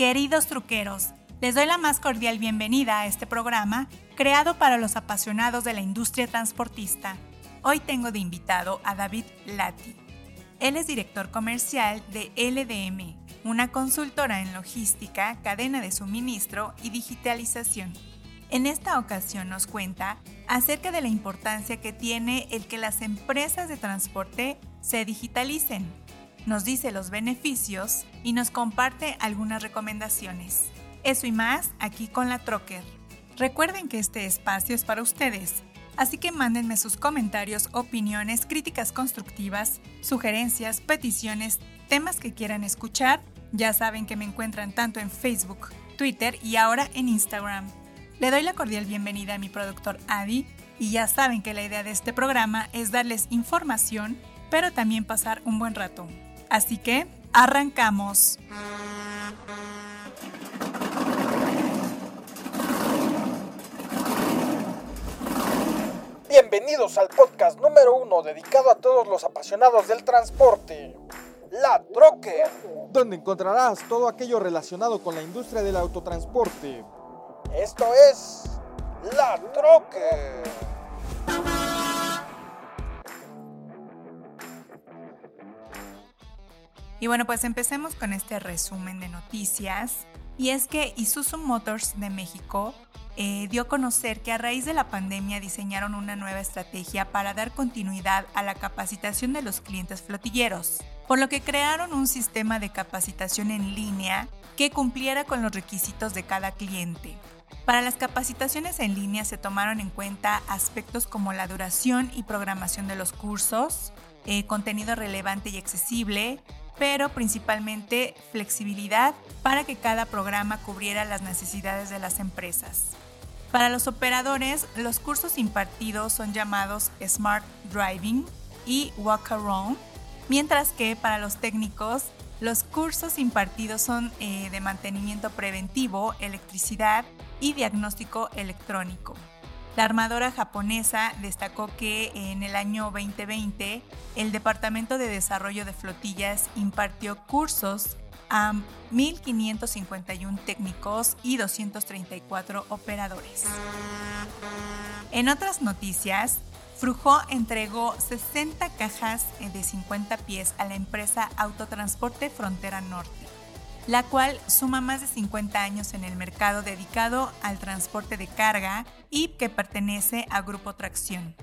Queridos truqueros, les doy la más cordial bienvenida a este programa creado para los apasionados de la industria transportista. Hoy tengo de invitado a David Lati. Él es director comercial de LDM, una consultora en logística, cadena de suministro y digitalización. En esta ocasión nos cuenta acerca de la importancia que tiene el que las empresas de transporte se digitalicen nos dice los beneficios y nos comparte algunas recomendaciones. Eso y más aquí con la Trocker. Recuerden que este espacio es para ustedes, así que mándenme sus comentarios, opiniones, críticas constructivas, sugerencias, peticiones, temas que quieran escuchar. Ya saben que me encuentran tanto en Facebook, Twitter y ahora en Instagram. Le doy la cordial bienvenida a mi productor Adi y ya saben que la idea de este programa es darles información, pero también pasar un buen rato. Así que, arrancamos. Bienvenidos al podcast número uno dedicado a todos los apasionados del transporte, La Troque, donde encontrarás todo aquello relacionado con la industria del autotransporte. Esto es La Troque. Y bueno, pues empecemos con este resumen de noticias. Y es que Isuzu Motors de México eh, dio a conocer que a raíz de la pandemia diseñaron una nueva estrategia para dar continuidad a la capacitación de los clientes flotilleros, por lo que crearon un sistema de capacitación en línea que cumpliera con los requisitos de cada cliente. Para las capacitaciones en línea se tomaron en cuenta aspectos como la duración y programación de los cursos, eh, contenido relevante y accesible, pero principalmente flexibilidad para que cada programa cubriera las necesidades de las empresas. Para los operadores, los cursos impartidos son llamados Smart Driving y Walk Around, mientras que para los técnicos, los cursos impartidos son eh, de mantenimiento preventivo, electricidad y diagnóstico electrónico. La armadora japonesa destacó que en el año 2020 el Departamento de Desarrollo de Flotillas impartió cursos a 1.551 técnicos y 234 operadores. En otras noticias, Frujo entregó 60 cajas de 50 pies a la empresa Autotransporte Frontera Norte la cual suma más de 50 años en el mercado dedicado al transporte de carga y que pertenece a Grupo Tracción.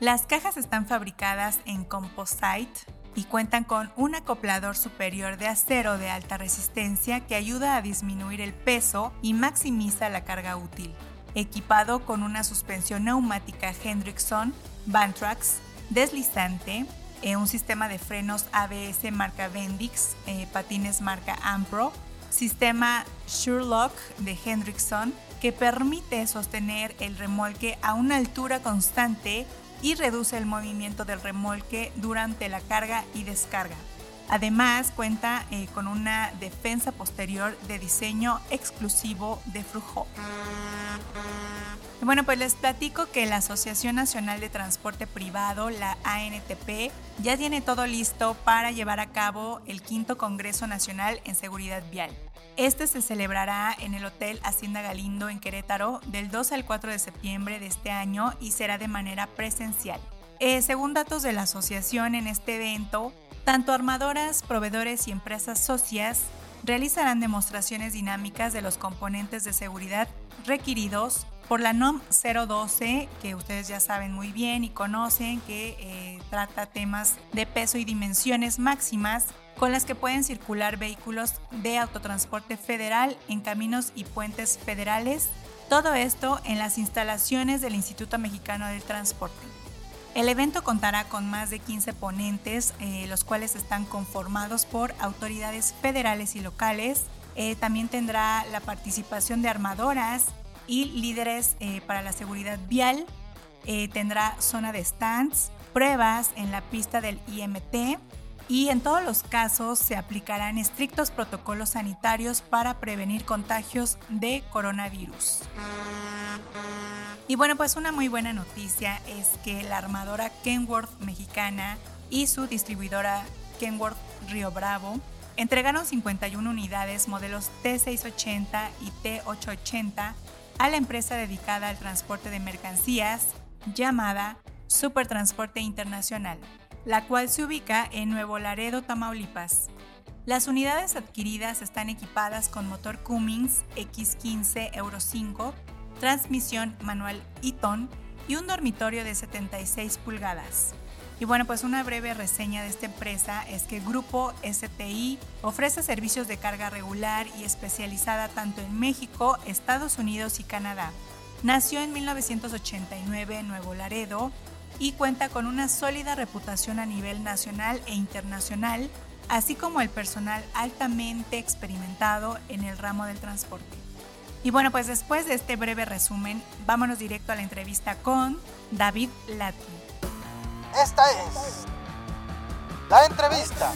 Las cajas están fabricadas en composite y cuentan con un acoplador superior de acero de alta resistencia que ayuda a disminuir el peso y maximiza la carga útil. Equipado con una suspensión neumática Hendrickson Bantrax deslizante, eh, un sistema de frenos ABS marca Bendix, eh, patines marca Ampro, sistema Sherlock de Hendrickson que permite sostener el remolque a una altura constante y reduce el movimiento del remolque durante la carga y descarga. Además, cuenta eh, con una defensa posterior de diseño exclusivo de Frujo. Bueno, pues les platico que la Asociación Nacional de Transporte Privado, la ANTP, ya tiene todo listo para llevar a cabo el quinto Congreso Nacional en Seguridad Vial. Este se celebrará en el Hotel Hacienda Galindo en Querétaro del 2 al 4 de septiembre de este año y será de manera presencial. Eh, según datos de la asociación, en este evento, tanto armadoras, proveedores y empresas socias realizarán demostraciones dinámicas de los componentes de seguridad requeridos por la NOM 012, que ustedes ya saben muy bien y conocen, que eh, trata temas de peso y dimensiones máximas con las que pueden circular vehículos de autotransporte federal en caminos y puentes federales. Todo esto en las instalaciones del Instituto Mexicano del Transporte. El evento contará con más de 15 ponentes, eh, los cuales están conformados por autoridades federales y locales. Eh, también tendrá la participación de armadoras, y líderes eh, para la seguridad vial. Eh, tendrá zona de stands, pruebas en la pista del IMT y en todos los casos se aplicarán estrictos protocolos sanitarios para prevenir contagios de coronavirus. Y bueno, pues una muy buena noticia es que la armadora Kenworth mexicana y su distribuidora Kenworth Río Bravo entregaron 51 unidades modelos T680 y T880 a la empresa dedicada al transporte de mercancías llamada Supertransporte Internacional, la cual se ubica en Nuevo Laredo, Tamaulipas. Las unidades adquiridas están equipadas con motor Cummins X15 Euro 5, transmisión manual Eaton y un dormitorio de 76 pulgadas. Y bueno, pues una breve reseña de esta empresa es que Grupo STI ofrece servicios de carga regular y especializada tanto en México, Estados Unidos y Canadá. Nació en 1989 en Nuevo Laredo y cuenta con una sólida reputación a nivel nacional e internacional, así como el personal altamente experimentado en el ramo del transporte. Y bueno, pues después de este breve resumen, vámonos directo a la entrevista con David Lati. Esta es la entrevista.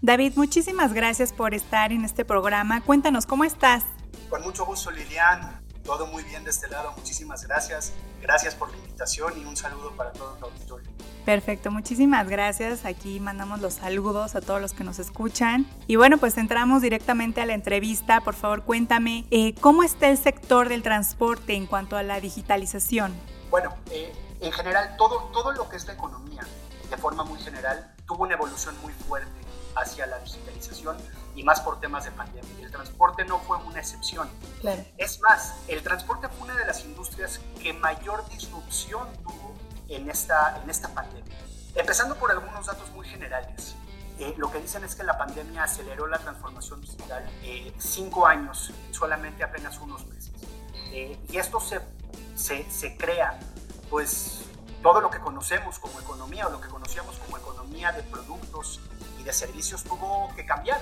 David, muchísimas gracias por estar en este programa. Cuéntanos, ¿cómo estás? Con mucho gusto, Lilian. Todo muy bien de este lado. Muchísimas gracias. Gracias por la invitación y un saludo para todo el auditorio. Perfecto, muchísimas gracias. Aquí mandamos los saludos a todos los que nos escuchan. Y bueno, pues entramos directamente a la entrevista. Por favor, cuéntame, eh, ¿cómo está el sector del transporte en cuanto a la digitalización? Bueno, eh, en general, todo, todo lo que es la economía, de forma muy general, tuvo una evolución muy fuerte hacia la digitalización y más por temas de pandemia. Y el transporte no fue una excepción. Es más, el transporte fue una de las industrias que mayor disrupción tuvo en esta, en esta pandemia. Empezando por algunos datos muy generales. Eh, lo que dicen es que la pandemia aceleró la transformación digital eh, cinco años, solamente apenas unos meses. Eh, y esto se, se, se crea pues todo lo que conocemos como economía o lo que conocíamos como economía de productos y de servicios tuvo que cambiar.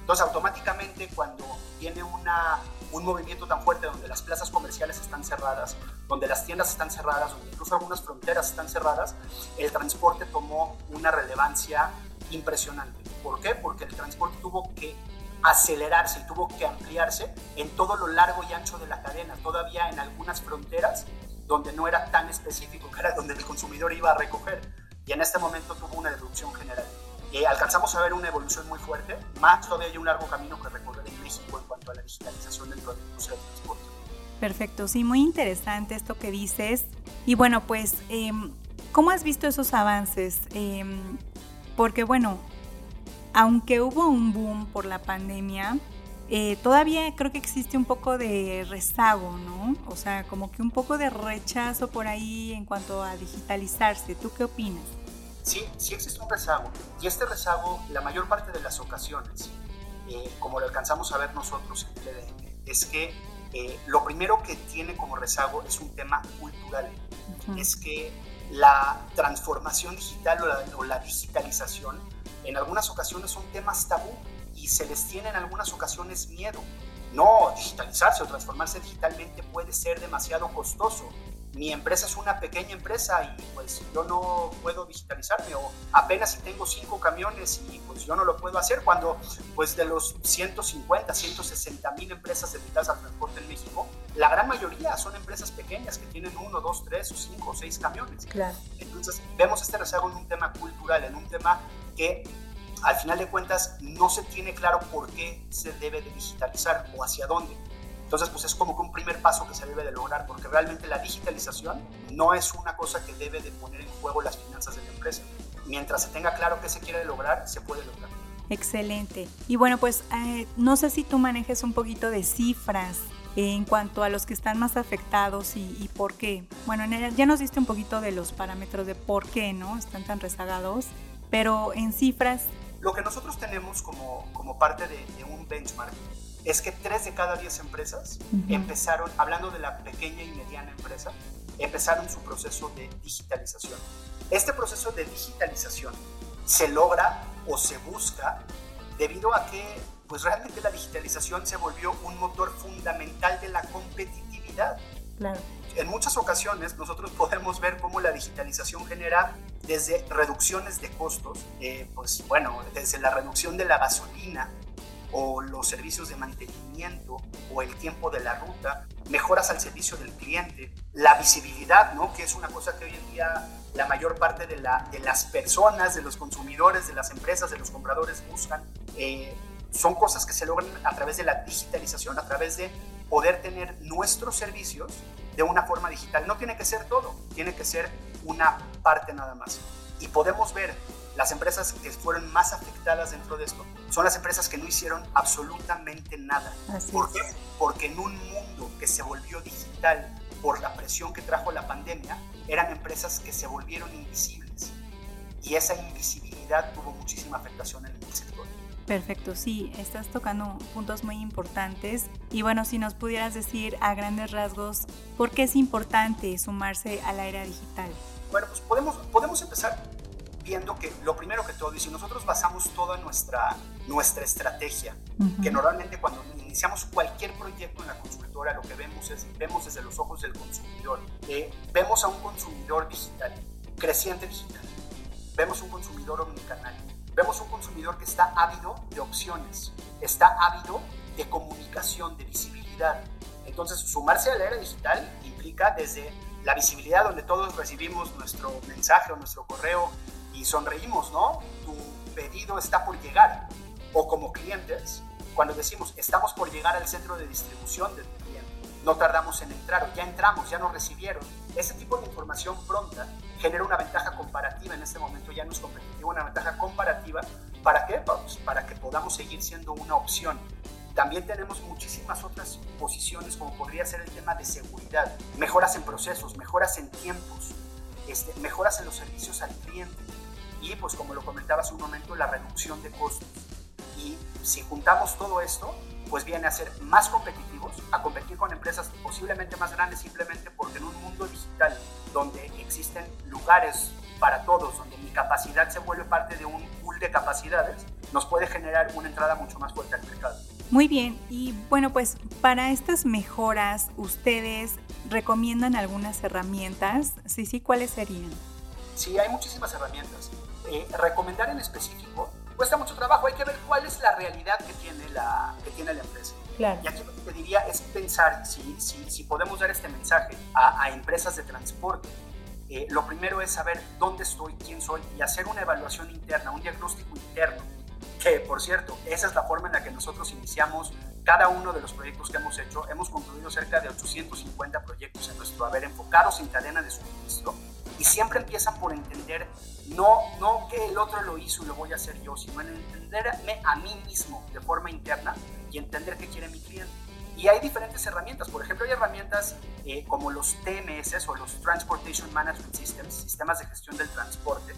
Entonces, automáticamente cuando viene una, un movimiento tan fuerte donde las plazas comerciales están cerradas, donde las tiendas están cerradas, donde incluso algunas fronteras están cerradas, el transporte tomó una relevancia impresionante. ¿Por qué? Porque el transporte tuvo que acelerarse y tuvo que ampliarse en todo lo largo y ancho de la cadena. Todavía en algunas fronteras donde no era tan específico, que era donde el consumidor iba a recoger. Y en este momento tuvo una reducción general. Y alcanzamos a ver una evolución muy fuerte, más todavía hay un largo camino que recorrer en México en cuanto a la digitalización dentro de industria del transporte. Perfecto, sí, muy interesante esto que dices. Y bueno, pues, em, ¿cómo has visto esos avances? Em, porque bueno, aunque hubo un boom por la pandemia, eh, todavía creo que existe un poco de rezago, ¿no? O sea, como que un poco de rechazo por ahí en cuanto a digitalizarse. ¿Tú qué opinas? Sí, sí existe un rezago. Y este rezago, la mayor parte de las ocasiones, eh, como lo alcanzamos a ver nosotros en TLDM, es que eh, lo primero que tiene como rezago es un tema cultural. Es que la transformación digital o la digitalización en algunas ocasiones son temas tabú y se les tiene en algunas ocasiones miedo. No, digitalizarse o transformarse digitalmente puede ser demasiado costoso. Mi empresa es una pequeña empresa y pues yo no puedo digitalizarme o apenas si tengo cinco camiones y pues yo no lo puedo hacer cuando pues de los 150, 160 mil empresas dedicadas al transporte en México, la gran mayoría son empresas pequeñas que tienen uno, dos, tres o cinco o seis camiones. Claro. Entonces vemos este rezago en un tema cultural, en un tema que al final de cuentas no se tiene claro por qué se debe de digitalizar o hacia dónde. Entonces, pues es como que un primer paso que se debe de lograr, porque realmente la digitalización no es una cosa que debe de poner en juego las finanzas de la empresa. Mientras se tenga claro qué se quiere lograr, se puede lograr. Excelente. Y bueno, pues eh, no sé si tú manejes un poquito de cifras en cuanto a los que están más afectados y, y, por qué. Bueno, ya nos diste un poquito de los parámetros de por qué, ¿no? Están tan rezagados, pero en cifras, lo que nosotros tenemos como, como parte de, un benchmark es que 3 de cada 10 empresas empezaron, hablando de la pequeña y mediana empresa, empezaron su proceso de digitalización. Este proceso de digitalización se logra o se busca debido a que pues realmente la digitalización se volvió un motor fundamental de la competitividad. Claro. En muchas ocasiones nosotros podemos ver cómo la digitalización genera desde reducciones de costos, eh, pues bueno, desde la reducción de la gasolina, o los servicios de mantenimiento o el tiempo de la ruta, mejoras al servicio del cliente, la visibilidad, ¿no? que es una cosa que hoy en día la mayor parte de, la, de las personas, de los consumidores, de las empresas, de los compradores buscan. Eh, son cosas que se logran a través de la digitalización, a través de poder tener nuestros servicios de una forma digital. No tiene que ser todo, tiene que ser una parte nada más. Y podemos ver las empresas que fueron más afectadas dentro de esto son las empresas que no hicieron absolutamente nada. ¿Por qué? Porque en un mundo que se volvió digital por la presión que trajo la pandemia, eran empresas que se volvieron invisibles. Y esa invisibilidad tuvo muchísima afectación en el sector. Perfecto, sí, estás tocando puntos muy importantes. Y bueno, si nos pudieras decir a grandes rasgos, ¿por qué es importante sumarse a la era digital? Bueno, pues podemos, podemos empezar viendo que lo primero que todo, y si nosotros basamos toda nuestra, nuestra estrategia, que normalmente cuando iniciamos cualquier proyecto en la consultora, lo que vemos es, vemos desde los ojos del consumidor, eh, vemos a un consumidor digital, creciente digital, vemos un consumidor omnicanal, vemos un consumidor que está ávido de opciones, está ávido de comunicación, de visibilidad. Entonces, sumarse a la era digital implica desde la visibilidad donde todos recibimos nuestro mensaje o nuestro correo y sonreímos, ¿no? Tu pedido está por llegar. O como clientes, cuando decimos estamos por llegar al centro de distribución del cliente, no tardamos en entrar o ya entramos, ya nos recibieron. Ese tipo de información pronta genera una ventaja comparativa en este momento, ya no es competitivo, una ventaja comparativa. ¿Para qué? Pues para que podamos seguir siendo una opción. También tenemos muchísimas otras posiciones, como podría ser el tema de seguridad, mejoras en procesos, mejoras en tiempos, este, mejoras en los servicios al cliente y pues como lo comentaba hace un momento, la reducción de costos. Y si juntamos todo esto, pues viene a ser más competitivos, a competir con empresas posiblemente más grandes simplemente porque en un mundo digital donde existen lugares para todos, donde mi capacidad se vuelve parte de un pool de capacidades, nos puede generar una entrada mucho más fuerte al mercado. Muy bien, y bueno, pues para estas mejoras, ¿ustedes recomiendan algunas herramientas? Sí, sí, ¿cuáles serían? Sí, hay muchísimas herramientas. Eh, recomendar en específico cuesta mucho trabajo. Hay que ver cuál es la realidad que tiene la, que tiene la empresa. Y aquí lo que te diría es pensar si, si, si podemos dar este mensaje a, a empresas de transporte. Eh, lo primero es saber dónde estoy, quién soy y hacer una evaluación interna, un diagnóstico interno. Que, por cierto, esa es la forma en la que nosotros iniciamos cada uno de los proyectos que hemos hecho. Hemos concluido cerca de 850 proyectos en nuestro haber enfocados en cadena de suministro y siempre empiezan por entender no, no que el otro lo hizo y lo voy a hacer yo, sino en entenderme a mí mismo de forma interna y entender qué quiere mi cliente. Y hay diferentes herramientas, por ejemplo, hay herramientas eh, como los TMS o los Transportation Management Systems, sistemas de gestión del transporte,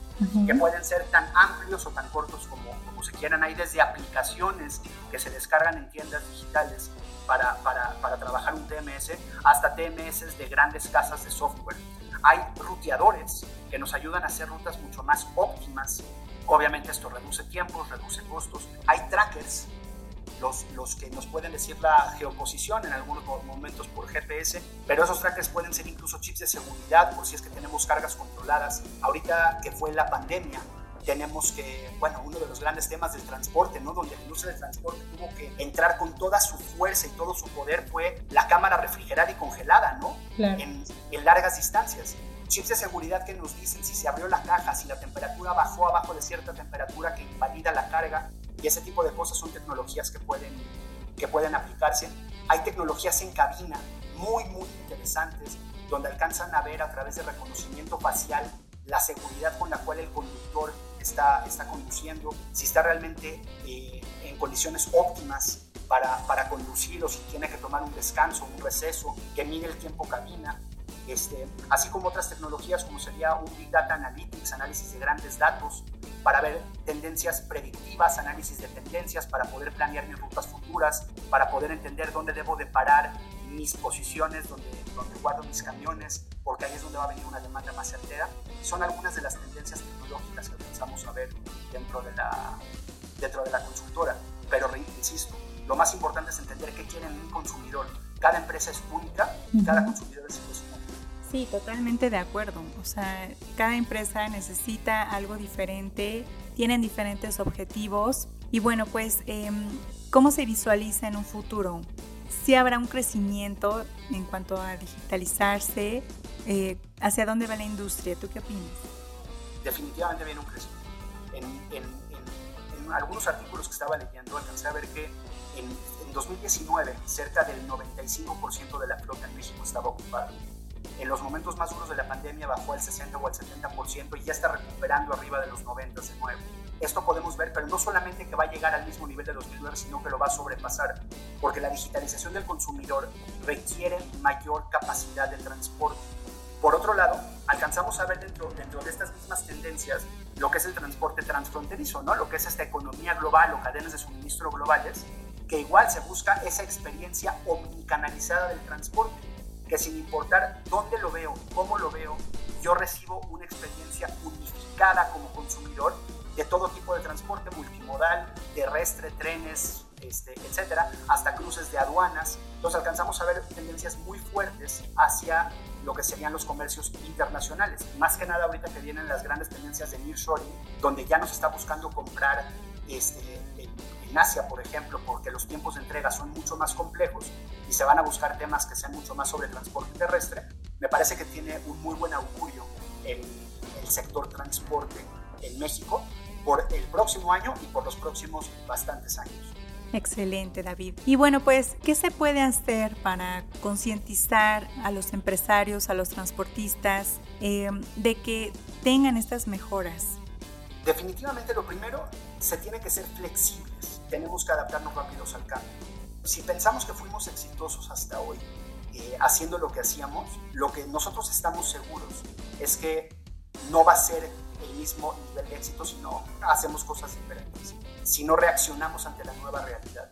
que pueden ser tan amplios o tan cortos como, como se quieran. Hay desde aplicaciones que se descargan en tiendas digitales para, para, para trabajar un TMS hasta TMS de grandes casas de software hay ruteadores que nos ayudan a hacer rutas mucho más óptimas. Obviamente esto reduce tiempos, reduce costos. Hay trackers, los, los que nos pueden decir la geoposición en algunos momentos por GPS, pero esos trackers pueden ser incluso chips de seguridad por si es que tenemos cargas controladas. Ahorita que fue la pandemia, tenemos que, bueno, uno de los grandes temas del transporte, ¿no? Donde la industria del transporte tuvo que entrar con toda su fuerza y todo su poder fue la cámara refrigerada y congelada, ¿no? En, en, largas distancias. Chips de seguridad que nos dicen si se abrió la caja, si la temperatura bajó abajo de cierta temperatura que invalida la carga y ese tipo de cosas son tecnologías que pueden, que pueden aplicarse. Hay tecnologías en cabina muy, muy interesantes donde alcanzan a ver a través de reconocimiento facial la seguridad con la cual el conductor está, está conduciendo, si está realmente eh, en condiciones óptimas para, para, conducir o si tiene que tomar un descanso, un receso, que mide el tiempo cabina, este, así como otras tecnologías como sería un Big Data Analytics, análisis de grandes datos, para ver tendencias predictivas, análisis de tendencias, para poder planear mis rutas futuras, para poder entender dónde debo de parar mis posiciones, donde, donde guardo mis camiones, porque ahí es donde va a venir una demanda más certera. Son algunas de las tendencias tecnológicas que pensamos a ver dentro de la, dentro de la consultora. Pero, insisto, lo más importante es entender qué quiere un consumidor. Cada empresa es única y cada consumidor es único. Sí, totalmente de acuerdo. O sea, cada empresa necesita algo diferente, tienen diferentes objetivos Y bueno, pues, em, ¿cómo se visualiza en un futuro? ¿Sí habrá un crecimiento en cuanto a digitalizarse? Eh, ¿Hacia dónde va la industria? ¿Tú qué opinas? Definitivamente viene un crecimiento. En, algunos artículos que estaba leyendo alcancé a ver que en, en 2019 cerca del 95% de la flota en México estaba ocupada en los momentos más duros de la pandemia bajó al 60 o al 70% y ya está recuperando arriba de los 90 de nuevo. Esto podemos ver, pero no solamente que va a llegar al mismo nivel de 2009, sino que lo va a sobrepasar, porque la digitalización del consumidor requiere mayor capacidad de transporte. Por otro lado, alcanzamos a ver dentro, de estas mismas tendencias lo que es el transporte transfronterizo, ¿no? lo que es esta economía global o cadenas de suministro globales, que igual se busca esa experiencia omnicanalizada del transporte que sin importar dónde lo veo, cómo lo veo, yo recibo una experiencia unificada como consumidor de todo tipo de transporte multimodal, terrestre, trenes, este, etcétera, hasta cruces de aduanas. Entonces alcanzamos a ver tendencias muy fuertes hacia lo que serían los comercios internacionales. Más que nada ahorita que vienen las grandes tendencias de nearshoring, donde ya nos está buscando comprar este, en Asia, por ejemplo, porque los tiempos de entrega son mucho más complejos y se van a buscar temas que sean mucho más sobre transporte terrestre, me parece que tiene un muy buen augurio el, el sector transporte en México por el próximo año y por los próximos bastantes años. Excelente, David. Y bueno, pues, ¿qué se puede hacer para concientizar a los empresarios, a los transportistas, eh, de que tengan estas mejoras? Definitivamente lo primero, se tiene que ser flexibles, tenemos que adaptarnos rápidos al cambio. Si pensamos que fuimos exitosos hasta hoy eh, haciendo lo que hacíamos, lo que nosotros estamos seguros es que no va a ser mismo nivel de éxito si no hacemos cosas diferentes, si no reaccionamos ante la nueva realidad.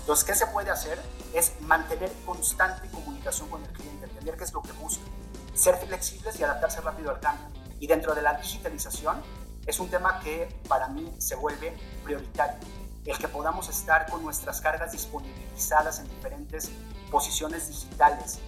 Entonces, ¿qué se puede hacer? Es mantener constante comunicación con el cliente, entender qué es lo que busca, ser flexibles y adaptarse rápido al cambio. Y dentro de la digitalización, es un tema que para mí se vuelve prioritario. El que podamos estar con nuestras cargas disponibilizadas en diferentes posiciones digitales,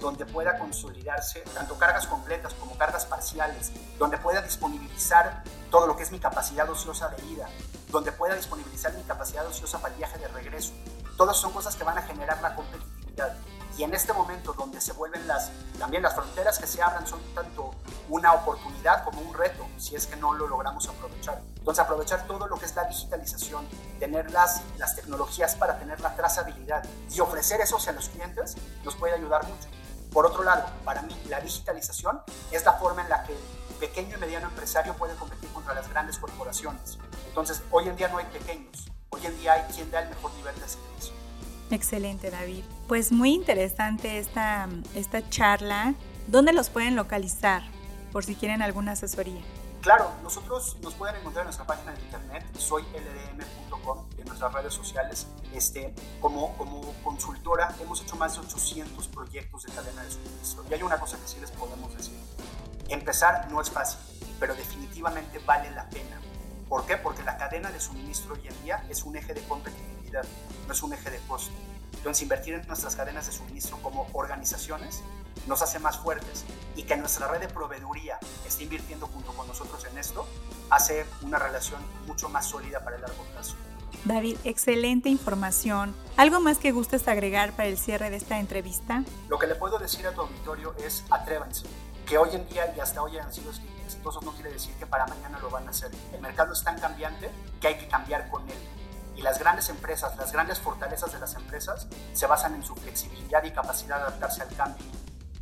donde pueda consolidarse tanto cargas completas como cargas parciales, donde pueda disponibilizar todo lo que es mi capacidad ociosa de ida, donde pueda disponibilizar mi capacidad ociosa para el viaje de regreso. Todas son cosas que van a generar la competitividad. Y en este momento donde se vuelven las, también las fronteras que se abran son tanto una oportunidad como un reto, si es que no lo logramos aprovechar. Entonces aprovechar todo lo que es la digitalización, tener las, las tecnologías para tener la trazabilidad y ofrecer eso a los clientes nos puede ayudar mucho. Por otro lado, para mí la digitalización es la forma en la que el pequeño y mediano empresario puede competir contra las grandes corporaciones. Entonces, hoy en día no hay pequeños, hoy en día hay quien da el mejor nivel de servicio. Excelente, David. Pues muy interesante esta, esta charla. ¿Dónde los pueden localizar por si quieren alguna asesoría? Claro, nosotros nos pueden encontrar en nuestra página de internet, soyldm.com, en nuestras redes sociales. Este, como, como consultora hemos hecho más de 800 proyectos de cadena de suministro. Y hay una cosa que sí les podemos decir. Empezar no es fácil, pero definitivamente vale la pena. ¿Por qué? Porque la cadena de suministro hoy en día es un eje de competitividad, no es un eje de costo. Entonces, invertir en nuestras cadenas de suministro como organizaciones nos hace más fuertes y que nuestra red de proveeduría esté invirtiendo junto con nosotros en esto hace una relación mucho más sólida para el largo plazo. David, excelente información. ¿Algo más que gustes agregar para el cierre de esta entrevista? Lo que le puedo decir a tu auditorio es atrévanse, que hoy en día y hasta hoy han sido exitosos no quiere decir que para mañana lo van a hacer. El mercado es tan cambiante que hay que cambiar con él. Y las grandes empresas, las grandes fortalezas de las empresas se basan en su flexibilidad y capacidad de adaptarse al cambio.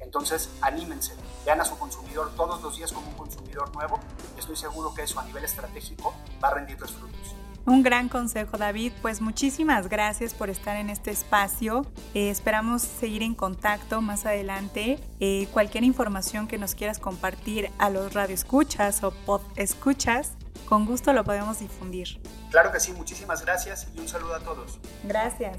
Entonces, anímense, vean a su consumidor todos los días como un consumidor nuevo estoy seguro que eso a nivel estratégico va a rendir los frutos. Un gran consejo, David. Pues muchísimas gracias por estar en este espacio. Eh, esperamos seguir en contacto más adelante. Eh, cualquier información que nos quieras compartir a los radioescuchas o escuchas, con gusto lo podemos difundir. Claro que sí, muchísimas gracias y un saludo a todos. Gracias.